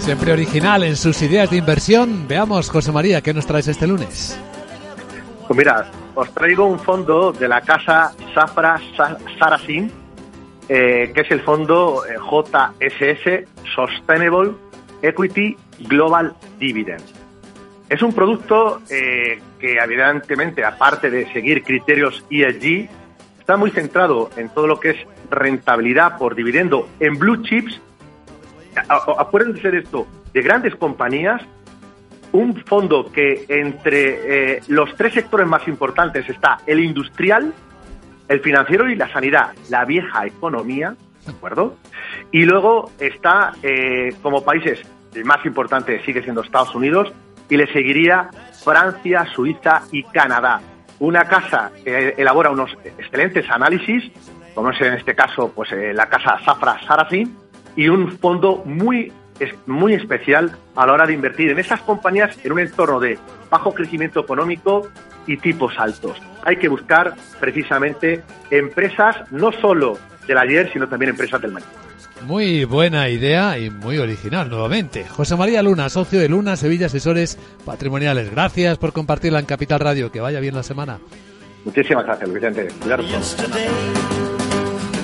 Siempre original en sus ideas de inversión. Veamos, José María, ¿qué nos traes este lunes? Pues mira, os traigo un fondo de la casa Safra Sarasin, eh, que es el fondo eh, JSS Sustainable Equity Global Dividend. Es un producto eh, que evidentemente, aparte de seguir criterios ESG, está muy centrado en todo lo que es rentabilidad por dividendo en blue chips. Acuérdense de esto, de grandes compañías, un fondo que entre eh, los tres sectores más importantes está el industrial, el financiero y la sanidad, la vieja economía, ¿de acuerdo? Y luego está eh, como países, el más importante sigue siendo Estados Unidos, y le seguiría Francia, Suiza y Canadá. Una casa que elabora unos excelentes análisis, como es en este caso pues eh, la casa Safra Sarafin, y un fondo muy, muy especial a la hora de invertir en esas compañías en un entorno de bajo crecimiento económico y tipos altos. Hay que buscar precisamente empresas no solo del ayer, sino también empresas del mañana. Muy buena idea y muy original nuevamente. José María Luna, socio de Luna Sevilla Asesores Patrimoniales. Gracias por compartirla en Capital Radio. Que vaya bien la semana. Muchísimas gracias, Vicente.